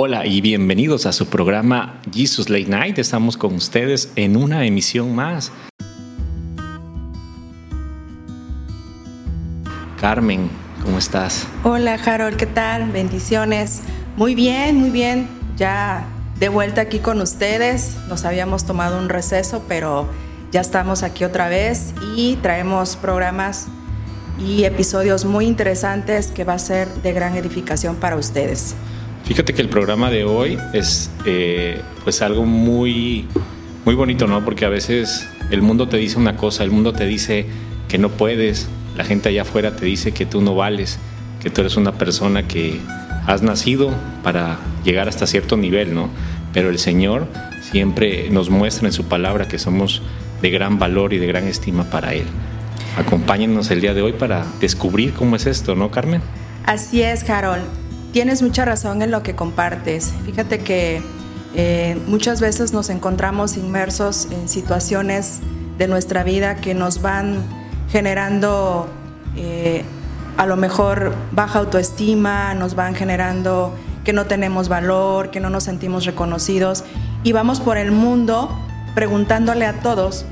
Hola y bienvenidos a su programa Jesus Late Night. Estamos con ustedes en una emisión más. Carmen, ¿cómo estás? Hola Harold, ¿qué tal? Bendiciones. Muy bien, muy bien. Ya de vuelta aquí con ustedes. Nos habíamos tomado un receso, pero ya estamos aquí otra vez y traemos programas y episodios muy interesantes que va a ser de gran edificación para ustedes. Fíjate que el programa de hoy es eh, pues algo muy, muy bonito, ¿no? Porque a veces el mundo te dice una cosa, el mundo te dice que no puedes, la gente allá afuera te dice que tú no vales, que tú eres una persona que has nacido para llegar hasta cierto nivel, ¿no? Pero el Señor siempre nos muestra en su palabra que somos de gran valor y de gran estima para Él. Acompáñenos el día de hoy para descubrir cómo es esto, ¿no, Carmen? Así es, Harold. Tienes mucha razón en lo que compartes. Fíjate que eh, muchas veces nos encontramos inmersos en situaciones de nuestra vida que nos van generando eh, a lo mejor baja autoestima, nos van generando que no tenemos valor, que no nos sentimos reconocidos y vamos por el mundo preguntándole a todos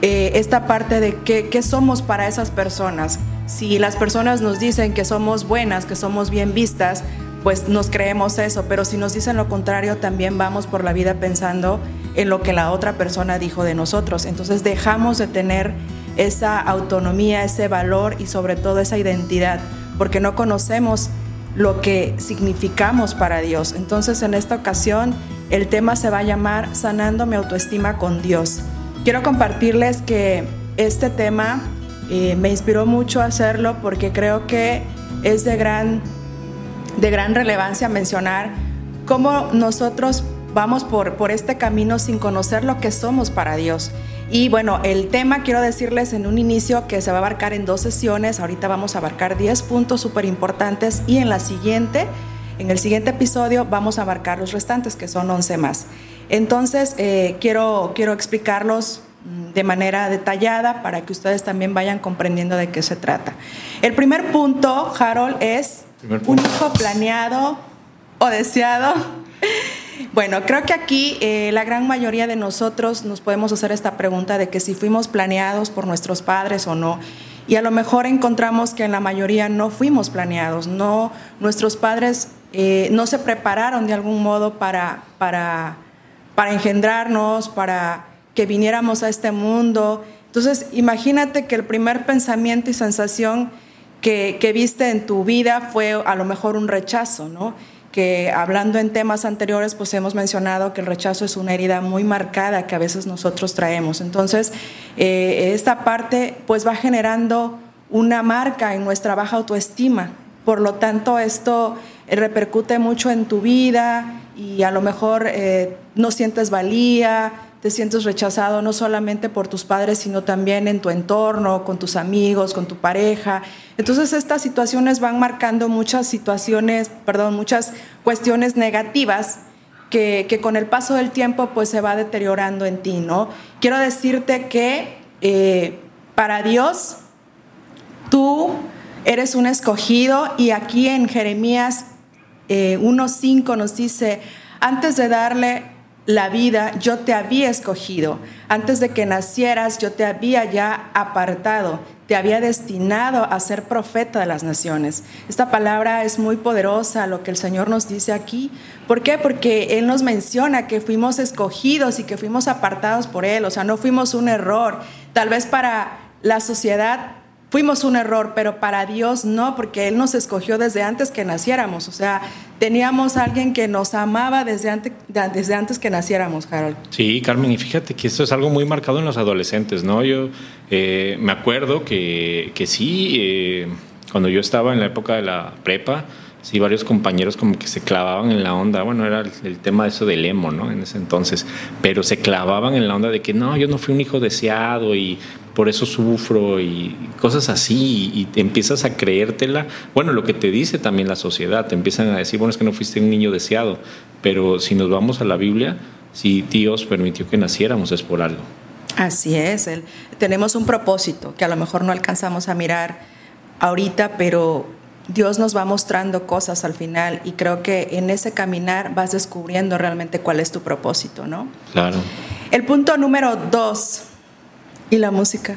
eh, esta parte de qué, qué somos para esas personas, si las personas nos dicen que somos buenas, que somos bien vistas, pues nos creemos eso, pero si nos dicen lo contrario, también vamos por la vida pensando en lo que la otra persona dijo de nosotros. Entonces dejamos de tener esa autonomía, ese valor y sobre todo esa identidad, porque no conocemos lo que significamos para Dios. Entonces en esta ocasión el tema se va a llamar Sanando mi autoestima con Dios. Quiero compartirles que este tema me inspiró mucho hacerlo porque creo que es de gran, de gran relevancia mencionar cómo nosotros vamos por, por este camino sin conocer lo que somos para Dios. Y bueno, el tema quiero decirles en un inicio que se va a abarcar en dos sesiones. Ahorita vamos a abarcar 10 puntos súper importantes y en la siguiente, en el siguiente episodio, vamos a abarcar los restantes, que son 11 más. Entonces, eh, quiero, quiero explicarlos de manera detallada para que ustedes también vayan comprendiendo de qué se trata. El primer punto, Harold, es un hijo planeado o deseado. Bueno, creo que aquí eh, la gran mayoría de nosotros nos podemos hacer esta pregunta de que si fuimos planeados por nuestros padres o no. Y a lo mejor encontramos que en la mayoría no fuimos planeados, no, nuestros padres eh, no se prepararon de algún modo para, para, para engendrarnos, para que viniéramos a este mundo. Entonces, imagínate que el primer pensamiento y sensación que, que, viste en tu vida fue a lo mejor un rechazo, ¿no? Que hablando en temas anteriores, pues hemos mencionado que el rechazo es una herida muy marcada que a veces nosotros traemos. Entonces, eh, esta parte pues va generando una marca en nuestra baja autoestima. Por lo tanto, esto repercute mucho en tu vida y a lo mejor eh, no sientes valía, te sientes rechazado no solamente por tus padres, sino también en tu entorno, con tus amigos, con tu pareja. Entonces estas situaciones van marcando muchas situaciones, perdón, muchas cuestiones negativas que, que con el paso del tiempo pues se va deteriorando en ti, ¿no? Quiero decirte que eh, para Dios tú eres un escogido y aquí en Jeremías eh, 1.5 nos dice, antes de darle la vida, yo te había escogido. Antes de que nacieras, yo te había ya apartado, te había destinado a ser profeta de las naciones. Esta palabra es muy poderosa, lo que el Señor nos dice aquí. ¿Por qué? Porque Él nos menciona que fuimos escogidos y que fuimos apartados por Él. O sea, no fuimos un error. Tal vez para la sociedad fuimos un error, pero para Dios no, porque Él nos escogió desde antes que naciéramos. O sea, teníamos a alguien que nos amaba desde antes, desde antes que naciéramos, Harold. Sí, Carmen, y fíjate que esto es algo muy marcado en los adolescentes, ¿no? Yo eh, me acuerdo que, que sí, eh, cuando yo estaba en la época de la prepa, sí, varios compañeros como que se clavaban en la onda, bueno, era el, tema de eso del emo, ¿no? En ese entonces, pero se clavaban en la onda de que no, yo no fui un hijo deseado y por eso sufro y cosas así y empiezas a creértela. Bueno, lo que te dice también la sociedad, te empiezan a decir, bueno, es que no fuiste un niño deseado, pero si nos vamos a la Biblia, si Dios permitió que naciéramos es por algo. Así es, tenemos un propósito que a lo mejor no alcanzamos a mirar ahorita, pero Dios nos va mostrando cosas al final y creo que en ese caminar vas descubriendo realmente cuál es tu propósito, ¿no? Claro. El punto número dos, y la música.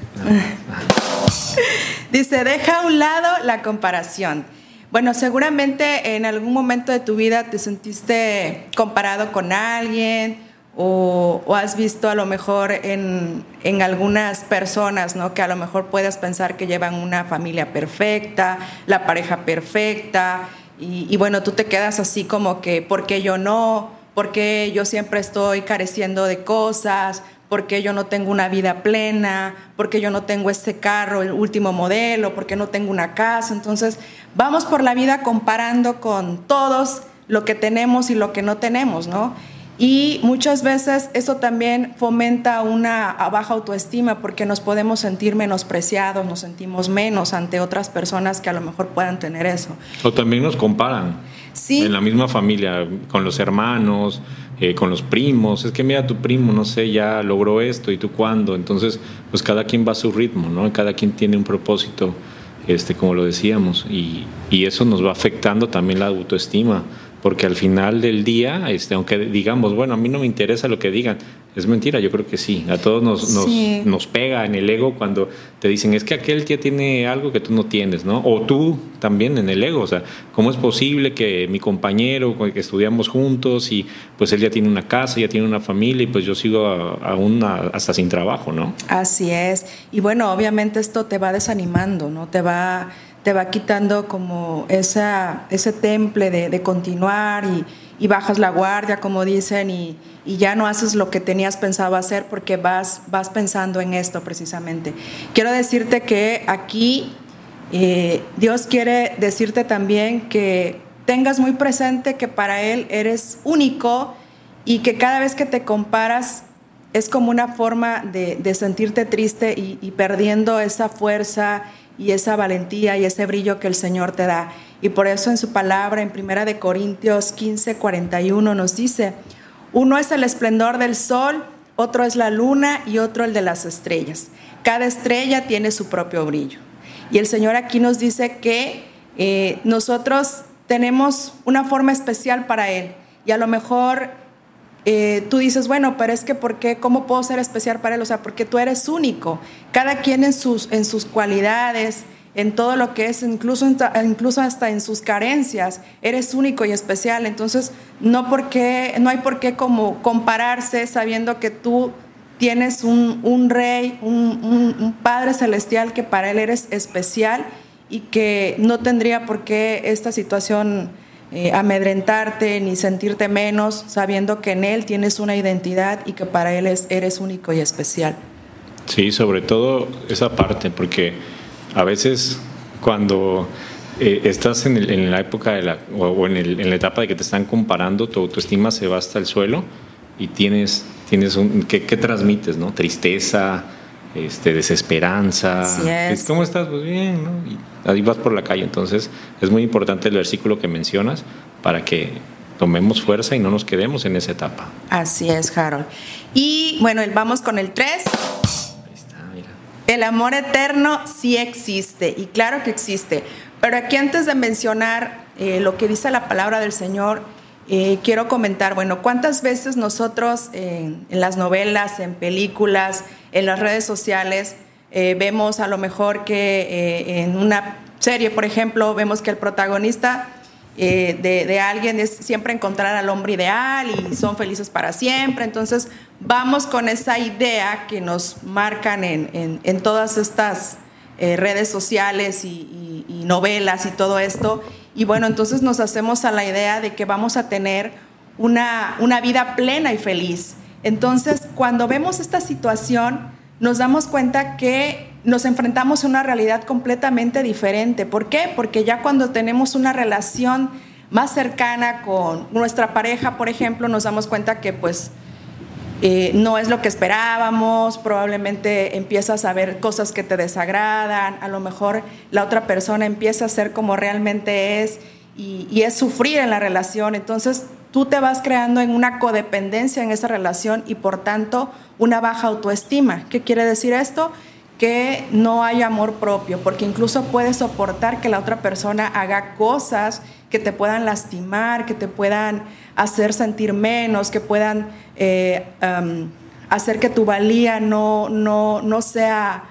Dice, deja a un lado la comparación. Bueno, seguramente en algún momento de tu vida te sentiste comparado con alguien o, has visto a lo mejor en, algunas personas, ¿no? Que a lo mejor puedas pensar que llevan una familia perfecta, la pareja perfecta, y, y bueno, tú te quedas así como que, ¿por qué yo no? ¿Por qué yo siempre estoy careciendo de cosas? Porque yo no tengo una vida plena, porque yo no tengo este carro, el último modelo, porque no tengo una casa. Entonces, vamos por la vida comparando con todos lo que tenemos y lo que no tenemos, ¿no? Y muchas veces eso también fomenta una baja autoestima porque nos podemos sentir menospreciados, nos sentimos menos ante otras personas que a lo mejor puedan tener eso. O también nos comparan. Sí. En la misma familia, con los hermanos, eh, con los primos, es que mira tu primo, no sé, ya logró esto y tú cuándo, entonces pues cada quien va a su ritmo, ¿no? Cada quien tiene un propósito, este, como lo decíamos, y, y eso nos va afectando también la autoestima porque al final del día, este, aunque digamos, bueno, a mí no me interesa lo que digan, es mentira, yo creo que sí, a todos nos, nos, pega en el ego cuando te dicen, es que aquel ya tiene algo que tú no tienes, ¿no? O tú también en el ego, o sea, ¿cómo es posible que mi compañero, que estudiamos juntos y pues él ya tiene una casa, ya tiene una familia y pues yo sigo aún hasta sin trabajo, ¿no? Así es, y bueno, obviamente esto te va desanimando, ¿no? Te va te va quitando como esa, ese temple de, continuar y, bajas la guardia, como dicen, y, ya no haces lo que tenías pensado hacer porque vas, vas pensando en esto precisamente. Quiero decirte que aquí eh, Dios quiere decirte también que tengas muy presente que para Él eres único y que cada vez que te comparas es como una forma de, sentirte triste y, y perdiendo esa fuerza y esa valentía y ese brillo que el Señor te da. Y por eso en su palabra en Primera de Corintios 15, 41 nos dice, uno es el esplendor del sol, otro es la luna y otro el de las estrellas. Cada estrella tiene su propio brillo. Y el Señor aquí nos dice que eh, nosotros tenemos una forma especial para Él. Y a lo mejor eh, tú dices, bueno, pero es que ¿por qué? ¿Cómo puedo ser especial para él? O sea, porque tú eres único. Cada quien en sus, en sus cualidades, en todo lo que es, incluso, incluso hasta en sus carencias, eres único y especial. Entonces, no, porque, no hay por qué como compararse sabiendo que tú tienes un, un rey, un, Padre Celestial que para Él eres especial y que no tendría por qué esta situación eh, amedrentarte ni sentirte menos, sabiendo que en Él tienes una identidad y que para Él es, eres único y especial. Sí, sobre todo esa parte, porque a veces cuando eh, estás en, la época de la, o, en, la etapa de que te están comparando, tu autoestima se va hasta el suelo y tienes, tienes un, ¿qué, transmites? no Tristeza, este, desesperanza. ¿Cómo estás? Pues bien, ¿no? Y ahí vas por la calle. Entonces es muy importante el versículo que mencionas para que tomemos fuerza y no nos quedemos en esa etapa. Así es, Harold. Y bueno, vamos con el 3. El amor eterno sí existe, y claro que existe. Pero aquí antes de mencionar eh, lo que dice la palabra del Señor, eh, quiero comentar, bueno, ¿cuántas veces nosotros en las novelas, en películas, en las redes sociales, eh, vemos a lo mejor que en una serie, por ejemplo, vemos que el protagonista de, alguien es siempre encontrar al hombre ideal y son felices para siempre. Entonces, vamos con esa idea que nos marcan en, todas estas redes sociales y novelas y todo esto y bueno, entonces nos hacemos a la idea de que vamos a tener una, una vida plena y feliz. Entonces, cuando vemos esta situación, nos damos cuenta que nos enfrentamos a una realidad completamente diferente. ¿Por qué? Porque ya cuando tenemos una relación más cercana con nuestra pareja, por ejemplo, nos damos cuenta que pues eh, no es lo que esperábamos, probablemente empiezas a ver cosas que te desagradan, a lo mejor la otra persona empieza a ser como realmente es y, es sufrir en la relación, entonces tú te vas creando en una codependencia en esa relación y por tanto una baja autoestima. ¿Qué quiere decir esto? Que no hay amor propio, porque incluso puedes soportar que la otra persona haga cosas que te puedan lastimar, que te puedan hacer sentir menos, que puedan eh, hacer que tu valía no, no, no, sea,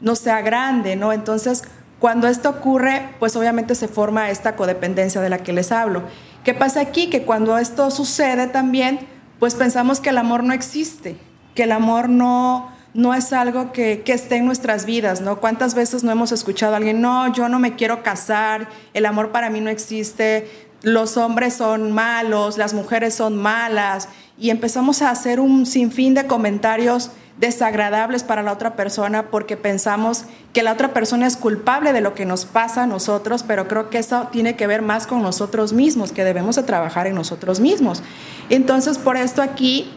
no sea grande, ¿no? Entonces, cuando esto ocurre, pues obviamente se forma esta codependencia de la que les hablo. ¿Qué pasa aquí? Que cuando esto sucede también, pues pensamos que el amor no existe, que el amor no, no es algo que, que, esté en nuestras vidas, ¿no? ¿Cuántas veces no hemos escuchado a alguien, no, yo no me quiero casar, el amor para mí no existe, los hombres son malos, las mujeres son malas, y empezamos a hacer un sinfín de comentarios desagradables para la otra persona porque pensamos que la otra persona es culpable de lo que nos pasa a nosotros, pero creo que eso tiene que ver más con nosotros mismos, que debemos de trabajar en nosotros mismos. Entonces, por esto aquí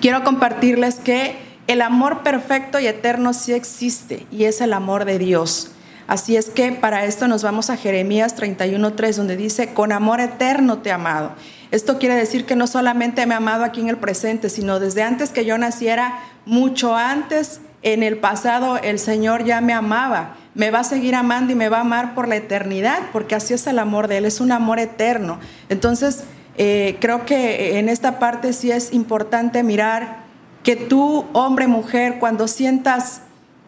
quiero compartirles que el amor perfecto y eterno sí existe y es el amor de Dios. Así es que para esto nos vamos a Jeremías 31.3, donde dice, con amor eterno te he amado. Esto quiere decir que no solamente me ha amado aquí en el presente, sino desde antes que yo naciera, mucho antes, en el pasado, el Señor ya me amaba. Me va a seguir amando y me va a amar por la eternidad, porque así es el amor de Él, es un amor eterno. Entonces, eh, creo que en esta parte sí es importante mirar que tú, hombre, mujer, cuando sientas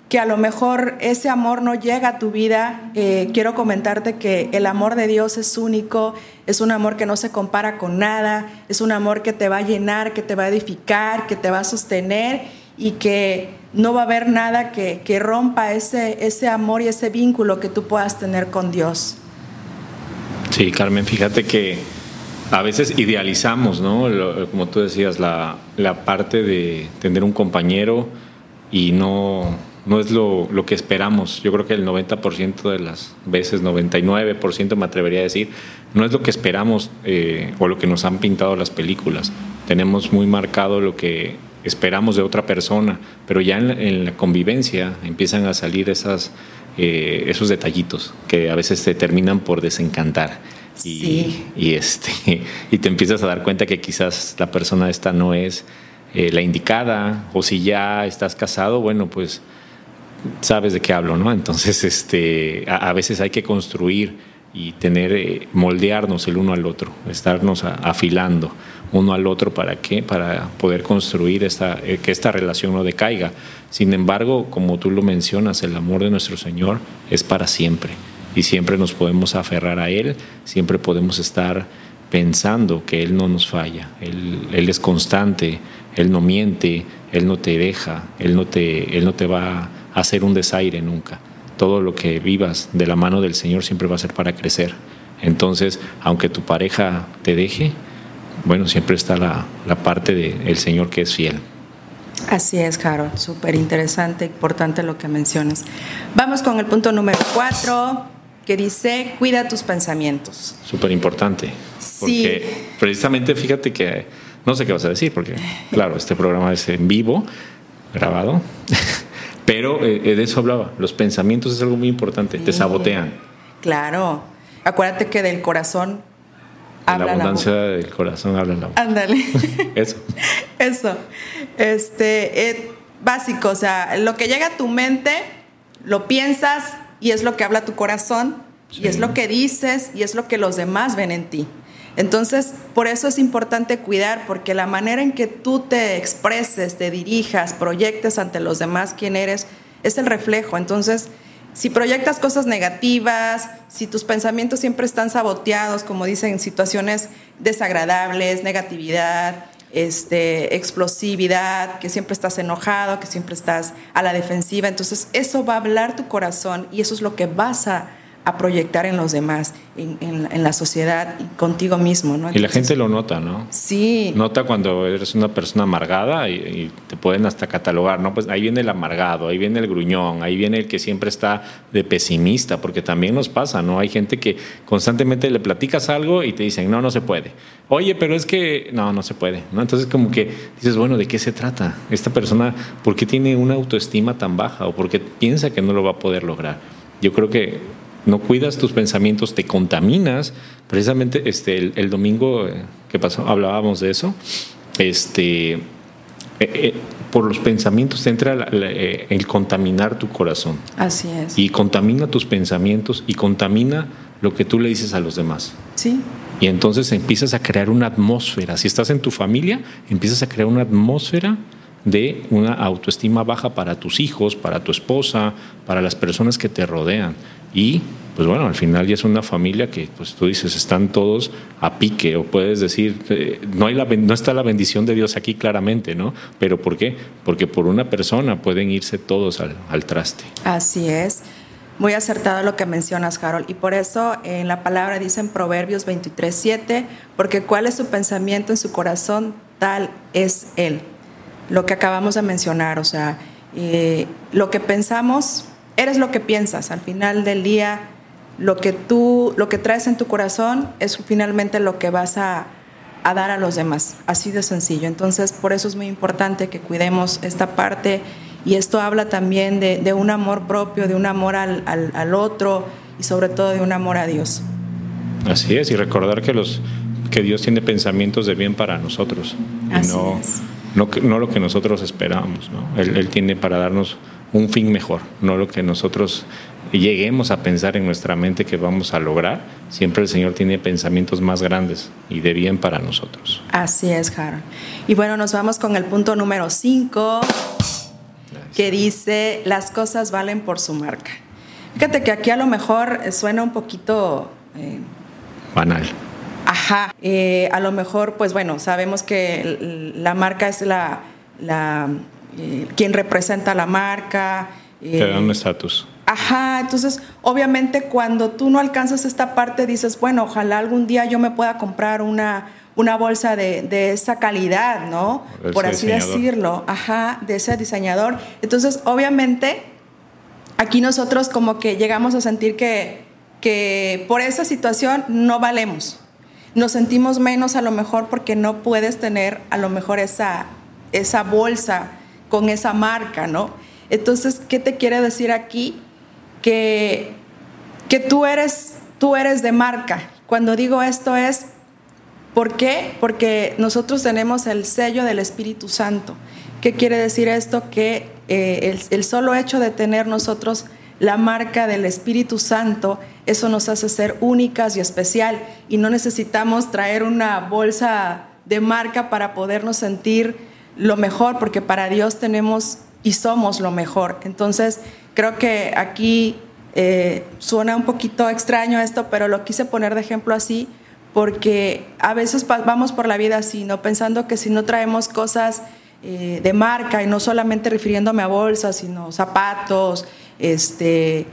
que a lo mejor ese amor no llega a tu vida, eh, quiero comentarte que el amor de Dios es único, es un amor que no se compara con nada, es un amor que te va a llenar, que te va a edificar, que te va a sostener y que no va a haber nada que, que rompa ese, ese amor y ese vínculo que tú puedas tener con Dios. Sí, Carmen, fíjate que a veces idealizamos, ¿no? como tú decías, la, la, parte de tener un compañero y no, no es lo, lo, que esperamos. Yo creo que el 90% de las veces, 99% me atrevería a decir, no es lo que esperamos eh, o lo que nos han pintado las películas. Tenemos muy marcado lo que esperamos de otra persona, pero ya en, la convivencia empiezan a salir esas, eh, esos detallitos que a veces te terminan por desencantar. Y, y, este, y te empiezas a dar cuenta que quizás la persona esta no es eh, la indicada, o si ya estás casado, bueno, pues sabes de qué hablo, ¿no? Entonces, este, a, veces hay que construir y tener, eh, moldearnos el uno al otro, estarnos afilando uno al otro para qué, para poder construir esta, eh, que esta relación no decaiga. Sin embargo, como tú lo mencionas, el amor de nuestro Señor es para siempre y siempre nos podemos aferrar a Él, siempre podemos estar pensando que Él no nos falla, Él, él es constante, Él no miente, Él no te deja, Él no te, él no te va a hacer un desaire nunca. Todo lo que vivas de la mano del Señor siempre va a ser para crecer. Entonces, aunque tu pareja te deje, bueno, siempre está la, la parte del Señor que es fiel. Así es, Harold. Súper interesante, importante lo que mencionas. Vamos con el punto número cuatro que dice, cuida tus pensamientos. Súper importante. Porque precisamente fíjate que, no sé qué vas a decir, porque claro, este programa es en vivo, grabado, pero eh, de eso hablaba. Los pensamientos es algo muy importante, te sabotean. Claro. Acuérdate que del corazón habla la abundancia del corazón habla la boca. Ándale. Eso. Eso. Este, eh, básico, o sea, lo que llega a tu mente, lo piensas, y es lo que habla tu corazón y es lo que dices y es lo que los demás ven en ti. Entonces, por eso es importante cuidar, porque la manera en que tú te expreses, te dirijas, proyectes ante los demás quién eres, es el reflejo. Entonces, si proyectas cosas negativas, si tus pensamientos siempre están saboteados, como dicen, situaciones desagradables, negatividad, este, explosividad, que siempre estás enojado, que siempre estás a la defensiva. Entonces eso va a hablar tu corazón y eso es lo que vas a, a proyectar en los demás, en, en, la sociedad y contigo mismo. ¿no? y la gente lo nota, ¿no? Sí. Nota cuando eres una persona amargada y, te pueden hasta catalogar, ¿no? Pues ahí viene el amargado, ahí viene el gruñón, ahí viene el que siempre está de pesimista, porque también nos pasa, ¿no? Hay gente que constantemente le platicas algo y te dicen, no, no se puede. Oye, pero es que, no, no se puede, ¿no? Entonces como que dices, bueno, ¿de qué se trata? Esta persona, ¿por qué tiene una autoestima tan baja o por qué piensa que no lo va a poder lograr? Yo creo que no cuidas tus pensamientos, te contaminas. Precisamente este, el, domingo eh, que pasó hablábamos de eso. Este, eh, eh, por los pensamientos te entra eh, el contaminar tu corazón. Así es. Y contamina tus pensamientos y contamina lo que tú le dices a los demás. Sí. Y entonces empiezas a crear una atmósfera. Si estás en tu familia, empiezas a crear una atmósfera de una autoestima baja para tus hijos, para tu esposa, para las personas que te rodean. Y pues bueno, al final ya es una familia que, pues tú dices, están todos a pique, o puedes decir, eh, no, hay la, no está la bendición de Dios aquí claramente, ¿no? Pero ¿por qué? Porque por una persona pueden irse todos al, al traste. Así es. Muy acertado lo que mencionas, Harold. Y por eso en la palabra dice en Proverbios 23, 7, porque cuál es su pensamiento en su corazón, tal es él. Lo que acabamos de mencionar, o sea, eh, lo que pensamos, eres lo que piensas. Al final del día, lo que tú, lo que traes en tu corazón es finalmente lo que vas a, dar a los demás. Así de sencillo. Entonces, por eso es muy importante que cuidemos esta parte y esto habla también de, un amor propio, de un amor al, al, otro y sobre todo de un amor a Dios. Así es, y recordar que, los, que Dios tiene pensamientos de bien para nosotros y no, no, no, lo que nosotros esperamos. ¿no? Él, él tiene para darnos un fin mejor, no lo que nosotros lleguemos a pensar en nuestra mente que vamos a lograr, siempre el Señor tiene pensamientos más grandes y de bien para nosotros. Así es, Harold. Y bueno, nos vamos con el punto número 5, que dice, las cosas valen por su marca. Fíjate que aquí a lo mejor suena un poquito... Eh, Banal. Ajá, eh, a lo mejor, pues bueno, sabemos que la marca es la, la eh, quien representa la marca. Te da un estatus. Ajá, entonces obviamente cuando tú no alcanzas esta parte dices, bueno, ojalá algún día yo me pueda comprar una, una bolsa de, esa calidad, ¿no? Por así decirlo, ajá, de ese diseñador. Entonces obviamente aquí nosotros como que llegamos a sentir que, que por esa situación no valemos. Nos sentimos menos a lo mejor porque no puedes tener a lo mejor esa, esa bolsa con esa marca, ¿no? Entonces, ¿qué te quiere decir aquí? que, que tú, eres, tú eres de marca. Cuando digo esto es, ¿por qué? Porque nosotros tenemos el sello del Espíritu Santo. ¿Qué quiere decir esto? Que eh, el, solo hecho de tener nosotros la marca del Espíritu Santo, eso nos hace ser únicas y especial y no necesitamos traer una bolsa de marca para podernos sentir lo mejor, porque para Dios tenemos y somos lo mejor. Entonces, Creo que aquí eh, suena un poquito extraño esto, pero lo quise poner de ejemplo así porque a veces vamos por la vida así, ¿no? Pensando que si no traemos cosas eh, de marca y no solamente refiriéndome a bolsas, sino zapatos, este,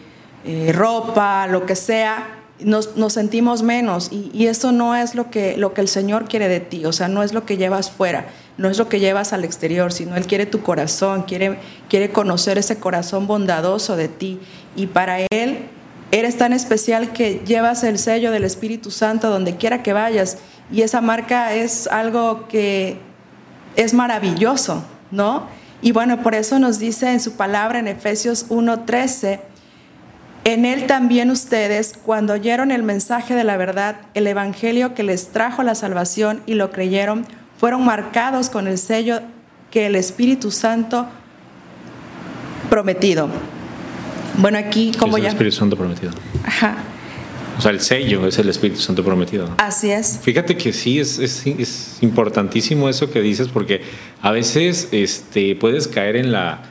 eh, ropa, lo que sea, nos, sentimos menos y, y, eso no es lo que, lo que el Señor quiere de ti, o sea, no es lo que llevas fuera no es lo que llevas al exterior, sino Él quiere tu corazón, quiere, quiere conocer ese corazón bondadoso de ti. Y para Él eres tan especial que llevas el sello del Espíritu Santo donde quiera que vayas. Y esa marca es algo que es maravilloso, ¿no? Y bueno, por eso nos dice en su palabra en Efesios 1:13, en él también ustedes, cuando oyeron el mensaje de la verdad, el Evangelio que les trajo la salvación y lo creyeron, fueron marcados con el sello que el Espíritu Santo prometido. Bueno, aquí como es ya... El Espíritu Santo prometido. Ajá. O sea, el sello es el Espíritu Santo prometido. Así es. Fíjate que sí, es, es, importantísimo eso que dices, porque a veces este, puedes caer en la...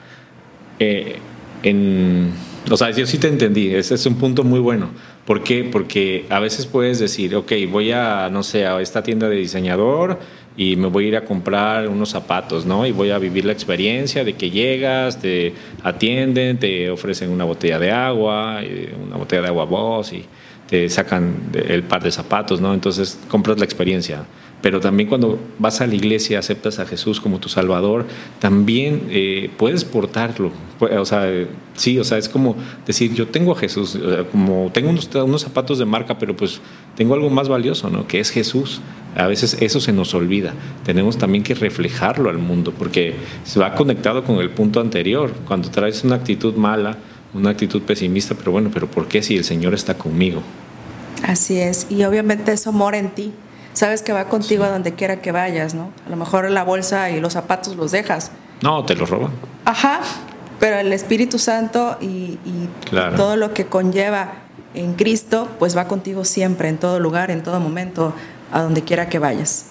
Eh, en, o sea, yo sí te entendí, ese es un punto muy bueno. ¿Por qué? Porque a veces puedes decir, ok, voy a, no sé, a esta tienda de diseñador y me voy a ir a comprar unos zapatos, ¿no? Y voy a vivir la experiencia de que llegas, te atienden, te ofrecen una botella de agua, eh, una botella de agua vos y te sacan el par de zapatos, ¿no? Entonces compras la experiencia pero también cuando vas a la iglesia, aceptas a Jesús como tu Salvador, también eh, puedes portarlo. O sea, sí, o sea, es como decir, yo tengo a Jesús, como tengo unos, unos, zapatos de marca, pero pues tengo algo más valioso, ¿no? Que es Jesús. A veces eso se nos olvida. Tenemos también que reflejarlo al mundo, porque se va conectado con el punto anterior. Cuando traes una actitud mala, una actitud pesimista, pero bueno, pero ¿por qué si el Señor está conmigo? Así es, y obviamente eso mora en ti sabes que va contigo a donde quiera que vayas, ¿no? A lo mejor la bolsa y los zapatos los dejas. No, te los roban. Ajá, pero el Espíritu Santo y, todo lo que conlleva en Cristo, pues va contigo siempre, en todo lugar, en todo momento, a donde quiera que vayas.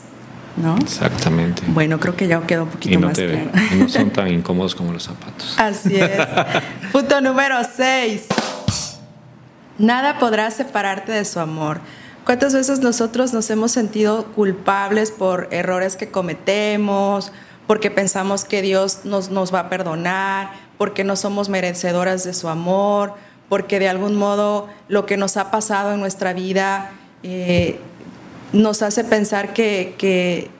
¿No? Exactamente. Bueno, creo que ya quedó un poquito más claro. no son tan incómodos como los zapatos. Así es. Punto número 6. Nada podrá separarte de su amor. ¿Cuántas veces nosotros nos hemos sentido culpables por errores que cometemos, porque pensamos que Dios nos, va a perdonar, porque no somos merecedoras de su amor, porque de algún modo lo que nos ha pasado en nuestra vida eh, nos hace pensar que, que,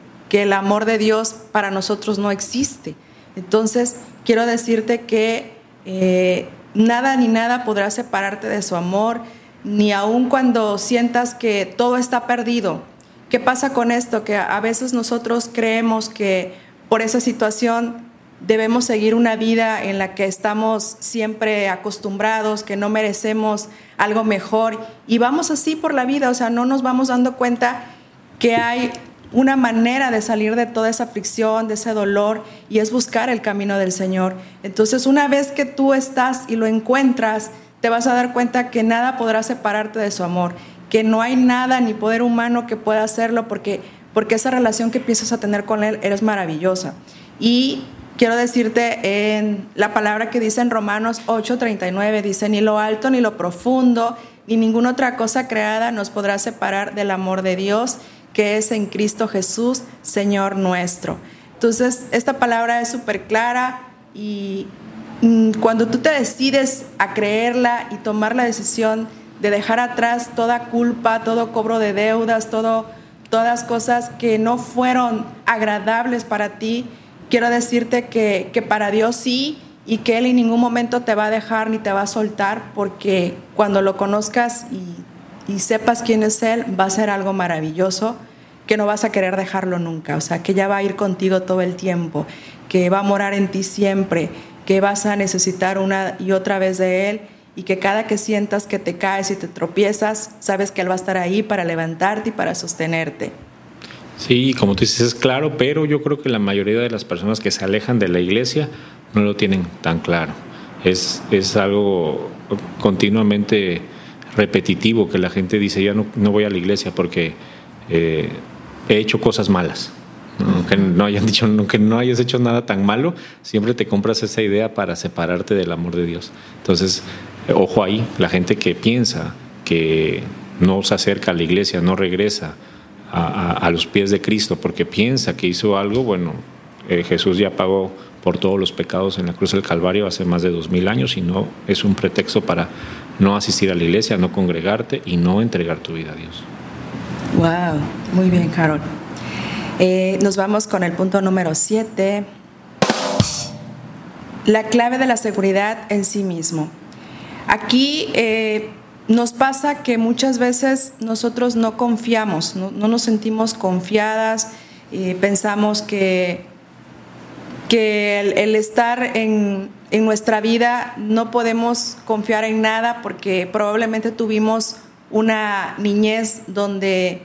el amor de Dios para nosotros no existe. Entonces, quiero decirte que eh, nada ni nada podrá separarte de su amor, ni aun cuando sientas que todo está perdido. ¿Qué pasa con esto? Que a veces nosotros creemos que por esa situación debemos seguir una vida en la que estamos siempre acostumbrados, que no merecemos algo mejor y vamos así por la vida, o sea, no nos vamos dando cuenta que hay una manera de salir de toda esa aflicción, de ese dolor, y es buscar el camino del Señor. Entonces, una vez que tú estás y lo encuentras, te vas a dar cuenta que nada podrá separarte de su amor, que no hay nada ni poder humano que pueda hacerlo, porque, porque esa relación que empiezas a tener con Él eres maravillosa. Y quiero decirte en la palabra que dice en Romanos 8:39, dice, ni lo alto ni lo profundo, ni ninguna otra cosa creada nos podrá separar del amor de Dios que es en Cristo Jesús, Señor nuestro. Entonces, esta palabra es súper clara y cuando tú te decides a creerla y tomar la decisión de dejar atrás toda culpa, todo cobro de deudas, todo, todas cosas que no fueron agradables para ti, quiero decirte que, que para Dios sí y que Él en ningún momento te va a dejar ni te va a soltar porque cuando lo conozcas y, y sepas quién es Él, va a ser algo maravilloso que no vas a querer dejarlo nunca, o sea, que ya va a ir contigo todo el tiempo, que va a morar en ti siempre, que vas a necesitar una y otra vez de Él y que cada que sientas que te caes y te tropiezas, sabes que Él va a estar ahí para levantarte y para sostenerte. Sí, como tú dices, es claro, pero yo creo que la mayoría de las personas que se alejan de la iglesia no lo tienen tan claro. Es, es algo continuamente repetitivo que la gente dice, ya no, no voy a la iglesia porque eh, he hecho cosas malas. Aunque no hayan dicho, aunque no hayas hecho nada tan malo, siempre te compras esa idea para separarte del amor de Dios. Entonces, ojo ahí, la gente que piensa que no se acerca a la iglesia, no regresa, a, los pies de Cristo porque piensa que hizo algo, bueno, eh, Jesús ya pagó por todos los pecados en la cruz del Calvario hace más de dos mil años y no es un pretexto para no asistir a la iglesia, no congregarte y no entregar tu vida a Dios. Wow, muy bien, Carol. Eh, nos vamos con el punto número siete. La clave de la seguridad en sí mismo. Aquí eh, nos pasa que muchas veces nosotros no confiamos, no, nos sentimos confiadas, y pensamos que, que el, estar en, en, nuestra vida no podemos confiar en nada porque probablemente tuvimos una niñez donde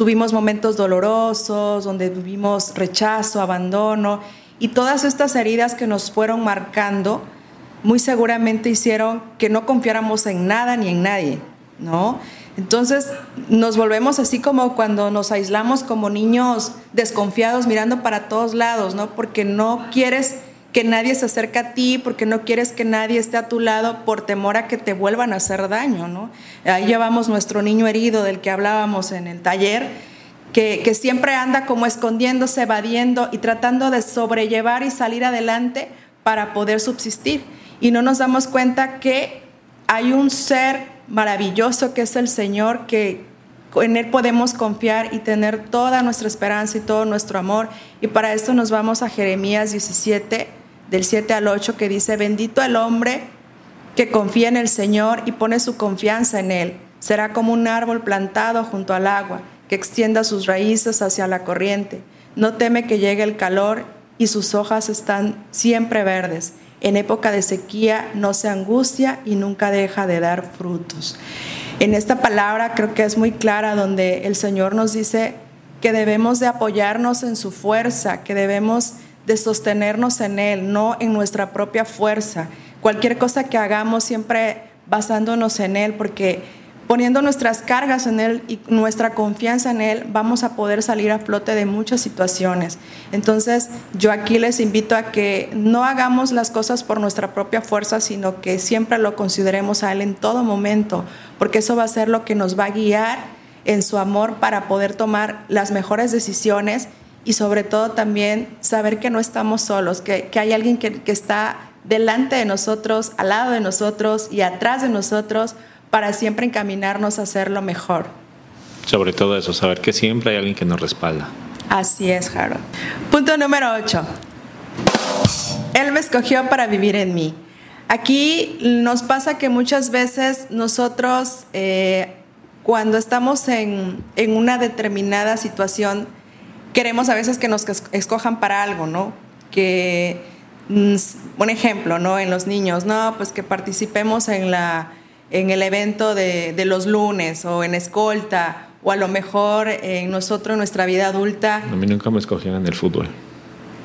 tuvimos momentos dolorosos, donde vivimos rechazo, abandono y todas estas heridas que nos fueron marcando muy seguramente hicieron que no confiáramos en nada ni en nadie, ¿no? Entonces nos volvemos así como cuando nos aislamos como niños desconfiados mirando para todos lados, ¿no? Porque no quieres que nadie se acerque a ti, porque no quieres que nadie esté a tu lado por temor a que te vuelvan a hacer daño, ¿no? Ahí llevamos nuestro niño herido del que hablábamos en el taller, que, que siempre anda como escondiéndose, evadiendo y tratando de sobrellevar y salir adelante para poder subsistir y no nos damos cuenta que hay un ser maravilloso que es el Señor, que en Él podemos confiar y tener toda nuestra esperanza y todo nuestro amor. Y para esto nos vamos a Jeremías 17, del 7 al 8, que dice, bendito el hombre que confía en el Señor y pone su confianza en Él. Será como un árbol plantado junto al agua, que extienda sus raíces hacia la corriente. No teme que llegue el calor y sus hojas están siempre verdes en época de sequía no se angustia y nunca deja de dar frutos. En esta palabra creo que es muy clara donde el Señor nos dice que debemos de apoyarnos en su fuerza, que debemos de sostenernos en Él, no en nuestra propia fuerza. Cualquier cosa que hagamos siempre basándonos en Él, porque poniendo nuestras cargas en Él y nuestra confianza en Él, vamos a poder salir a flote de muchas situaciones. Entonces, yo aquí les invito a que no hagamos las cosas por nuestra propia fuerza, sino que siempre lo consideremos a Él en todo momento, porque eso va a ser lo que nos va a guiar en su amor para poder tomar las mejores decisiones y sobre todo también saber que no estamos solos, que, hay alguien que, que está delante de nosotros, al lado de nosotros y atrás de nosotros para siempre encaminarnos a hacer lo mejor. Sobre todo eso, saber que siempre hay alguien que nos respalda. Así es, Harold. Punto número 8. Él me escogió para vivir en mí. Aquí nos pasa que muchas veces nosotros, eh, cuando estamos en, en, una determinada situación, queremos a veces que nos escojan para algo, ¿no? Que, mm, un ejemplo, ¿no? En los niños, no, pues que participemos en la en el evento de, de, los lunes o en escolta o a lo mejor en nosotros en nuestra vida adulta. A mí nunca me escogían en el fútbol.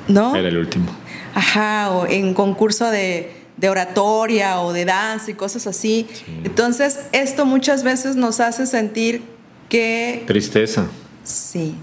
¿No? Era el último. Ajá, o en concurso de, de oratoria o de danza y cosas así. Entonces, esto muchas veces nos hace sentir que... Tristeza. Sí.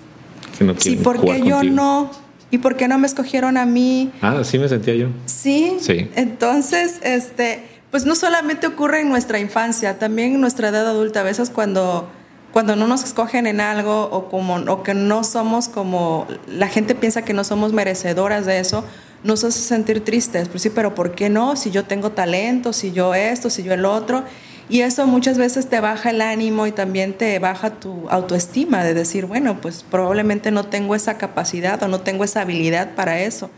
Que no sí, porque yo no... ¿Y por qué no me escogieron a mí? Ah, sí me sentía yo. Sí. Sí. Entonces, este pues no solamente ocurre en nuestra infancia, también en nuestra edad adulta, a veces cuando, cuando no nos escogen en algo o, como, o que no somos como, la gente piensa que no somos merecedoras de eso, nos hace sentir tristes. Pues sí, pero ¿por qué no? Si yo tengo talento, si yo esto, si yo el otro. Y eso muchas veces te baja el ánimo y también te baja tu autoestima de decir, bueno, pues probablemente no tengo esa capacidad o no tengo esa habilidad para eso.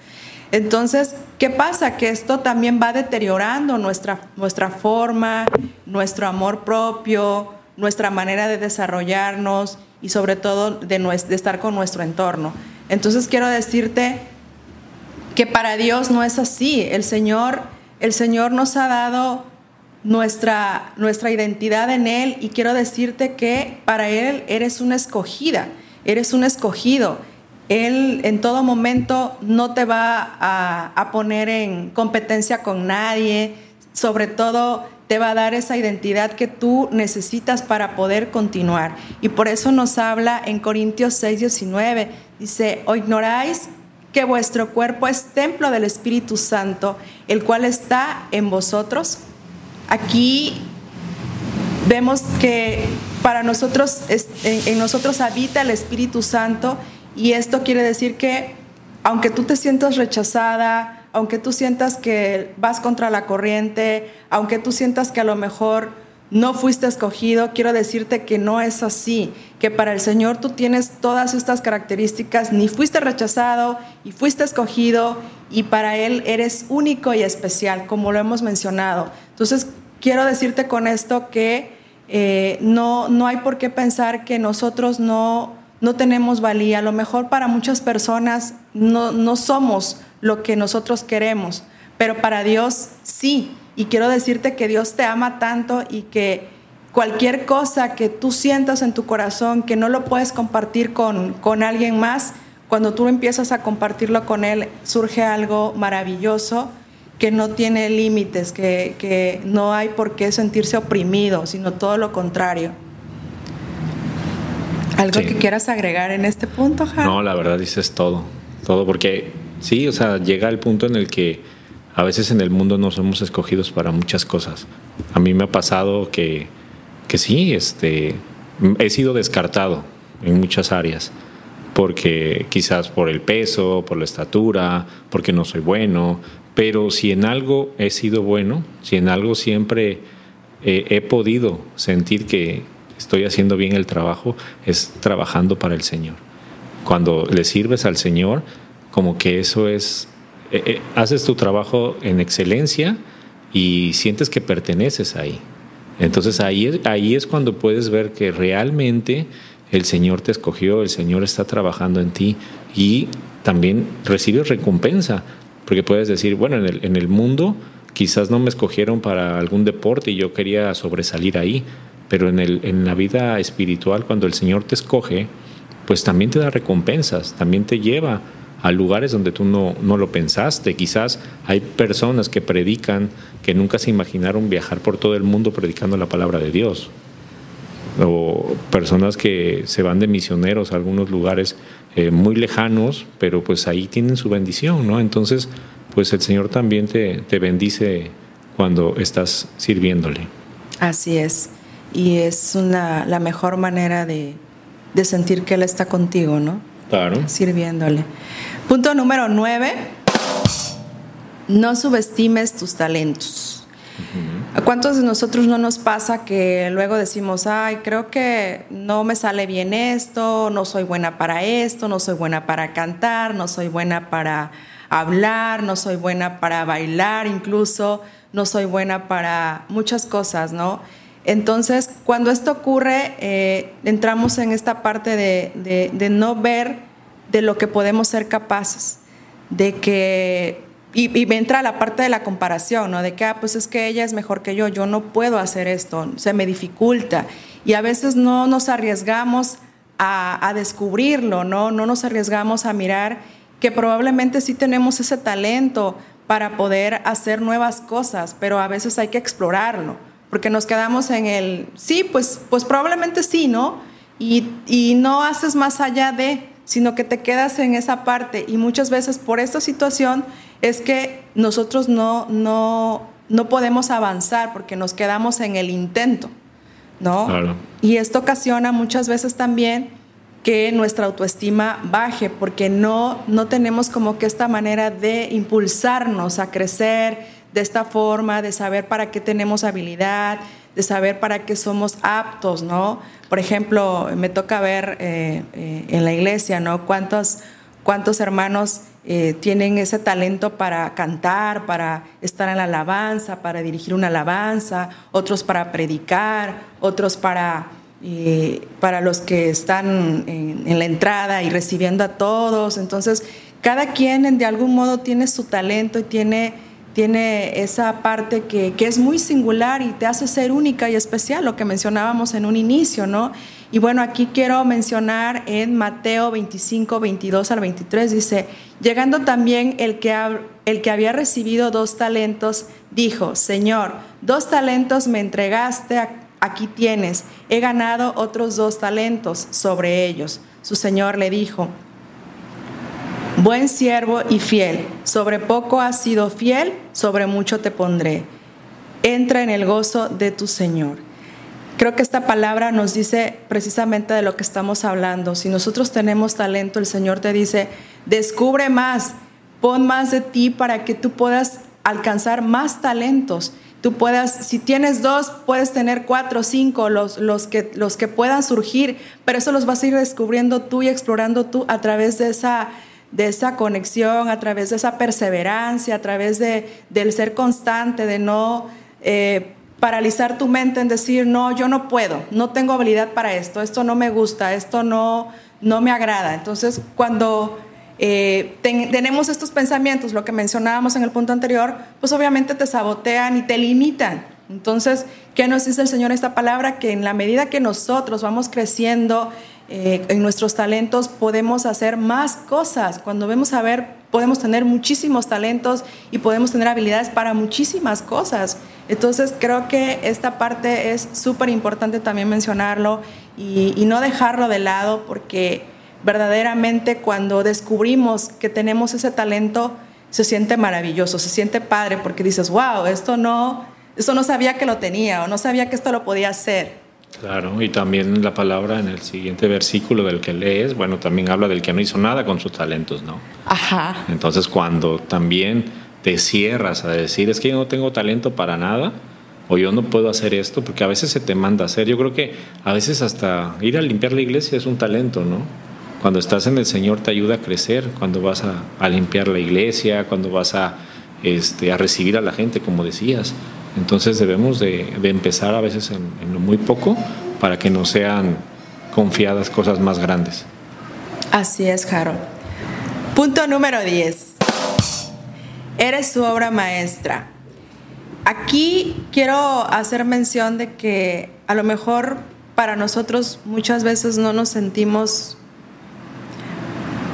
Entonces, ¿qué pasa? Que esto también va deteriorando nuestra, nuestra forma, nuestro amor propio, nuestra manera de desarrollarnos y sobre todo de, de estar con nuestro entorno. Entonces quiero decirte que para Dios no es así. El Señor, el Señor nos ha dado nuestra, nuestra identidad en Él y quiero decirte que para Él eres una escogida, eres un escogido. Él en todo momento no te va a, poner en competencia con nadie, sobre todo te va a dar esa identidad que tú necesitas para poder continuar. Y por eso nos habla en Corintios 6, 19, dice, ¿o ignoráis que vuestro cuerpo es templo del Espíritu Santo, el cual está en vosotros? Aquí vemos que para nosotros, en nosotros habita el Espíritu Santo y esto quiere decir que aunque tú te sientas rechazada, aunque tú sientas que vas contra la corriente, aunque tú sientas que a lo mejor no fuiste escogido, quiero decirte que no es así, que para el Señor tú tienes todas estas características, ni fuiste rechazado y fuiste escogido y para Él eres único y especial, como lo hemos mencionado. Entonces, quiero decirte con esto que eh, no, no hay por qué pensar que nosotros no no tenemos valía. A lo mejor para muchas personas no, no somos lo que nosotros queremos, pero para Dios sí. Y quiero decirte que Dios te ama tanto y que cualquier cosa que tú sientas en tu corazón que no lo puedes compartir con, con alguien más, cuando tú empiezas a compartirlo con Él, surge algo maravilloso que no tiene límites, que, que no hay por qué sentirse oprimido, sino todo lo contrario. ¿Algo que quieras agregar en este punto, Jar? No, la verdad dices todo, todo, porque sí, o sea, llega el punto en el que a veces en el mundo no somos escogidos para muchas cosas. A mí me ha pasado que, que sí, este, he sido descartado en muchas áreas, porque quizás por el peso, por la estatura, porque no soy bueno, pero si en algo he sido bueno, si en algo siempre he podido sentir que, estoy haciendo bien el trabajo, es trabajando para el Señor. Cuando le sirves al Señor, como que eso es, eh, eh, haces tu trabajo en excelencia y sientes que perteneces ahí. Entonces ahí, ahí es cuando puedes ver que realmente el Señor te escogió, el Señor está trabajando en ti y también recibes recompensa, porque puedes decir, bueno, en el, en el mundo quizás no me escogieron para algún deporte y yo quería sobresalir ahí, pero en, el, en la vida espiritual, cuando el Señor te escoge, pues también te da recompensas, también te lleva a lugares donde tú no, no lo pensaste. Quizás hay personas que predican que nunca se imaginaron viajar por todo el mundo predicando la palabra de Dios. O personas que se van de misioneros a algunos lugares eh, muy lejanos, pero pues ahí tienen su bendición, ¿no? Entonces, pues el Señor también te, te bendice cuando estás sirviéndole. Así es. Y es una, la mejor manera de, de sentir que Él está contigo, ¿no? Claro. Sirviéndole. Punto número nueve. No subestimes tus talentos. ¿A cuántos de nosotros no nos pasa que luego decimos, ay, creo que no me sale bien esto, no soy buena para esto, no soy buena para cantar, no soy buena para hablar, no soy buena para bailar incluso, no soy buena para muchas cosas, ¿no? Entonces, cuando esto ocurre, eh, entramos en esta parte de, de, no ver de lo que podemos ser capaces, de que, y, y, me entra la parte de la comparación, ¿no? De que, ah, pues es que ella es mejor que yo, yo no puedo hacer esto, se me dificulta. Y a veces no nos arriesgamos a, a descubrirlo, ¿no? No nos arriesgamos a mirar que probablemente sí tenemos ese talento para poder hacer nuevas cosas, pero a veces hay que explorarlo porque nos quedamos en el, sí, pues, pues probablemente sí, ¿no? Y, y no haces más allá de, sino que te quedas en esa parte. Y muchas veces por esta situación es que nosotros no, no, no podemos avanzar porque nos quedamos en el intento, ¿no? Claro. Y esto ocasiona muchas veces también que nuestra autoestima baje porque no, no tenemos como que esta manera de impulsarnos a crecer, de esta forma, de saber para qué tenemos habilidad, de saber para qué somos aptos, ¿no? Por ejemplo, me toca ver eh, eh, en la iglesia, ¿no? Cuántos, cuántos hermanos eh, tienen ese talento para cantar, para estar en la alabanza, para dirigir una alabanza, otros para predicar, otros para, para los que están en, en la entrada y recibiendo a todos. Entonces, cada quien de algún modo tiene su talento y tiene tiene esa parte que, que, es muy singular y te hace ser única y especial, lo que mencionábamos en un inicio, ¿no? Y bueno, aquí quiero mencionar en Mateo 25, 22 al 23, dice, llegando también el que, el que había recibido dos talentos, dijo, Señor, dos talentos me entregaste, aquí tienes, he ganado otros dos talentos sobre ellos. Su Señor le dijo, Buen siervo y fiel, sobre poco has sido fiel, sobre mucho te pondré. Entra en el gozo de tu Señor. Creo que esta palabra nos dice precisamente de lo que estamos hablando. Si nosotros tenemos talento, el Señor te dice, descubre más, pon más de ti para que tú puedas alcanzar más talentos. Tú puedas, si tienes dos, puedes tener cuatro, cinco, los, los, que, los que puedan surgir, pero eso los vas a ir descubriendo tú y explorando tú a través de esa de esa conexión, a través de esa perseverancia, a través de, del ser constante, de no eh, paralizar tu mente en decir, no, yo no puedo, no tengo habilidad para esto, esto no me gusta, esto no, no me agrada. Entonces, cuando eh, tenemos estos pensamientos, lo que mencionábamos en el punto anterior, pues obviamente te sabotean y te limitan. Entonces, ¿qué nos dice el Señor esta palabra? Que en la medida que nosotros vamos creciendo, eh, en nuestros talentos podemos hacer más cosas. Cuando vemos a ver, podemos tener muchísimos talentos y podemos tener habilidades para muchísimas cosas. Entonces creo que esta parte es súper importante también mencionarlo y, y no dejarlo de lado porque verdaderamente cuando descubrimos que tenemos ese talento, se siente maravilloso, se siente padre porque dices, wow, esto no, esto no sabía que lo tenía o no sabía que esto lo podía hacer. Claro, y también la palabra en el siguiente versículo del que lees, bueno, también habla del que no hizo nada con sus talentos, ¿no? Ajá. Entonces, cuando también te cierras a decir, es que yo no tengo talento para nada, o yo no puedo hacer esto, porque a veces se te manda a hacer. Yo creo que a veces hasta ir a limpiar la iglesia es un talento, ¿no? Cuando estás en el Señor te ayuda a crecer, cuando vas a, limpiar la iglesia, cuando vas a, este, a recibir a la gente, como decías. Entonces debemos de, empezar a veces en, lo muy poco para que no sean confiadas cosas más grandes. Así es, Jaro. Punto número 10. Eres su obra maestra. Aquí quiero hacer mención de que a lo mejor para nosotros muchas veces no nos sentimos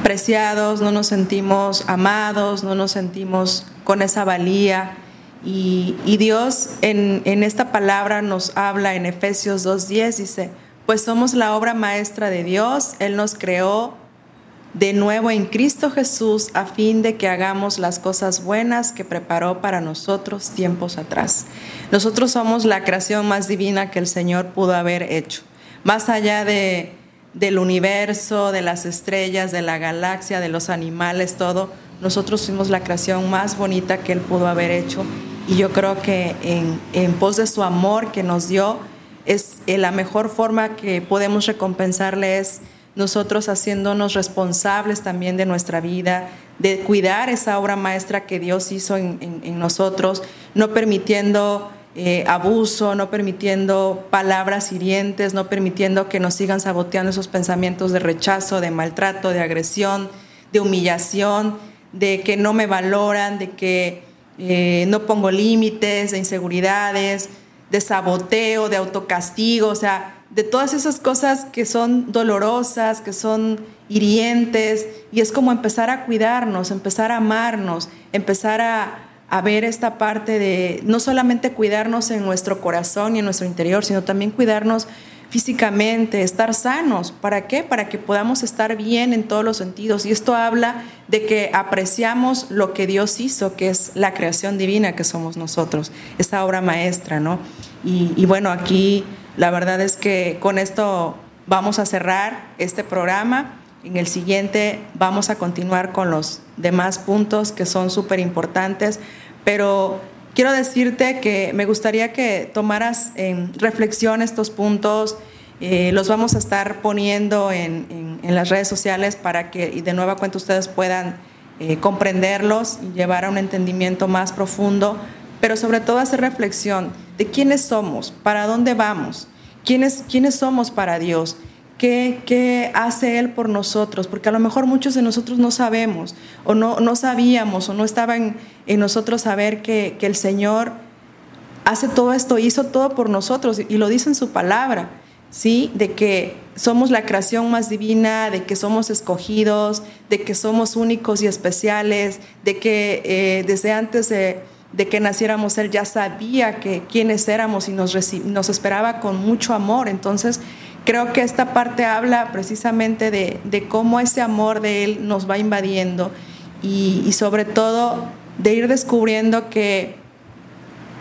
apreciados, no nos sentimos amados, no nos sentimos con esa valía. Y, Dios en, en, esta palabra nos habla en Efesios 2.10, dice, pues somos la obra maestra de Dios, Él nos creó de nuevo en Cristo Jesús a fin de que hagamos las cosas buenas que preparó para nosotros tiempos atrás. Nosotros somos la creación más divina que el Señor pudo haber hecho. Más allá de, del universo, de las estrellas, de la galaxia, de los animales, todo, nosotros somos la creación más bonita que Él pudo haber hecho. Y yo creo que en, en pos de su amor que nos dio, es eh, la mejor forma que podemos recompensarle es nosotros haciéndonos responsables también de nuestra vida, de cuidar esa obra maestra que Dios hizo en, nosotros, no permitiendo eh, abuso, no permitiendo palabras hirientes, no permitiendo que nos sigan saboteando esos pensamientos de rechazo, de maltrato, de agresión, de humillación, de que no me valoran, de que eh, no pongo límites, de inseguridades, de saboteo, de autocastigo, o sea, de todas esas cosas que son dolorosas, que son hirientes, y es como empezar a cuidarnos, empezar a amarnos, empezar a, ver esta parte de no solamente cuidarnos en nuestro corazón y en nuestro interior, sino también cuidarnos físicamente, estar sanos. ¿Para qué? Para que podamos estar bien en todos los sentidos. Y esto habla de que apreciamos lo que Dios hizo, que es la creación divina que somos nosotros, esta obra maestra, ¿no? Y, y bueno, aquí la verdad es que con esto vamos a cerrar este programa. En el siguiente vamos a continuar con los demás puntos que son súper importantes, pero quiero decirte que me gustaría que tomaras en reflexión estos puntos. Eh, los vamos a estar poniendo en, las redes sociales para que y de nueva cuenta ustedes puedan eh, comprenderlos y llevar a un entendimiento más profundo, pero sobre todo hacer reflexión de quiénes somos, para dónde vamos, quiénes, quiénes somos para Dios. ¿Qué, ¿Qué, hace Él por nosotros? Porque a lo mejor muchos de nosotros no sabemos o no, sabíamos o no estaban en nosotros saber que, el Señor hace todo esto, hizo todo por nosotros y lo dice en su palabra, ¿sí? De que somos la creación más divina, de que somos escogidos, de que somos únicos y especiales, de que eh, desde antes de de que naciéramos, Él ya sabía que quiénes éramos y nos, nos esperaba con mucho amor. Entonces, creo que esta parte habla precisamente de, cómo ese amor de Él nos va invadiendo y, y sobre todo de ir descubriendo que,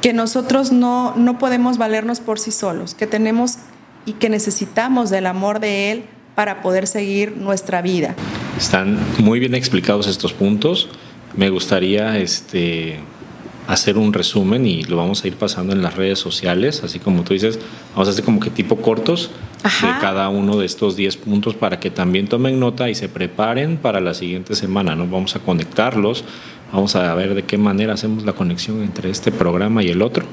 que nosotros no, no podemos valernos por sí solos, que tenemos y que necesitamos del amor de Él para poder seguir nuestra vida. Están muy bien explicados estos puntos. Me gustaría este, hacer un resumen y lo vamos a ir pasando en las redes sociales, así como tú dices, vamos a hacer como que tipo cortos de cada uno de estos 10 puntos para que también tomen nota y se preparen para la siguiente semana, ¿no? Vamos a conectarlos, vamos a ver de qué manera hacemos la conexión entre este programa y el otro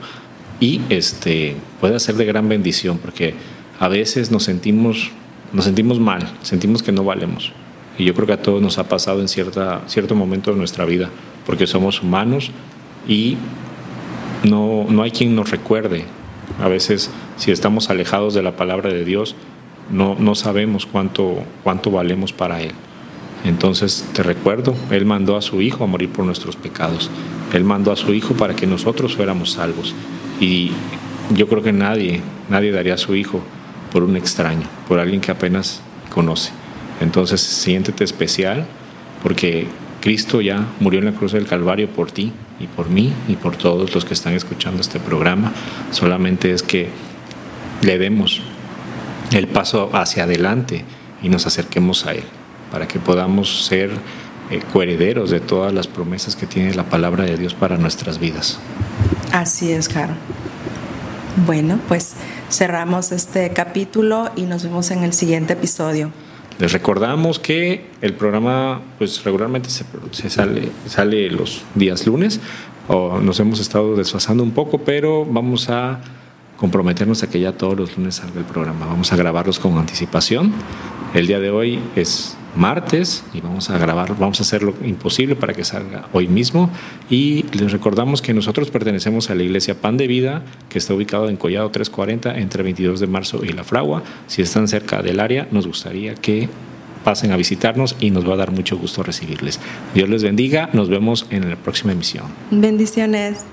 y este puede ser de gran bendición porque a veces nos sentimos nos sentimos mal, sentimos que no valemos. Y yo creo que a todos nos ha pasado en cierta, cierto momento de nuestra vida, porque somos humanos y no, no hay quien nos recuerde. A veces, si estamos alejados de la palabra de Dios, no, no sabemos cuánto, cuánto valemos para Él. Entonces, te recuerdo, Él mandó a su Hijo a morir por nuestros pecados. Él mandó a su Hijo para que nosotros fuéramos salvos. Y yo creo que nadie, nadie daría a su Hijo por un extraño, por alguien que apenas conoce. Entonces, siéntete especial porque Cristo ya murió en la cruz del Calvario por ti y por mí y por todos los que están escuchando este programa. Solamente es que le demos el paso hacia adelante y nos acerquemos a Él, para que podamos ser eh, coherederos de todas las promesas que tiene la palabra de Dios para nuestras vidas. Así es, Caro. Bueno, pues cerramos este capítulo y nos vemos en el siguiente episodio. Les recordamos que el programa pues regularmente se, sale, sale los días lunes, o nos hemos estado desfasando un poco, pero vamos a comprometernos a que ya todos los lunes salga el programa. Vamos a grabarlos con anticipación. El día de hoy es martes y vamos a grabar, vamos a hacer lo imposible para que salga hoy mismo. Y les recordamos que nosotros pertenecemos a la iglesia Pan de Vida, que está ubicado en Collado 340 entre 22 de marzo y La Fragua. Si están cerca del área, nos gustaría que pasen a visitarnos y nos va a dar mucho gusto recibirles. Dios les bendiga, nos vemos en la próxima emisión. Bendiciones.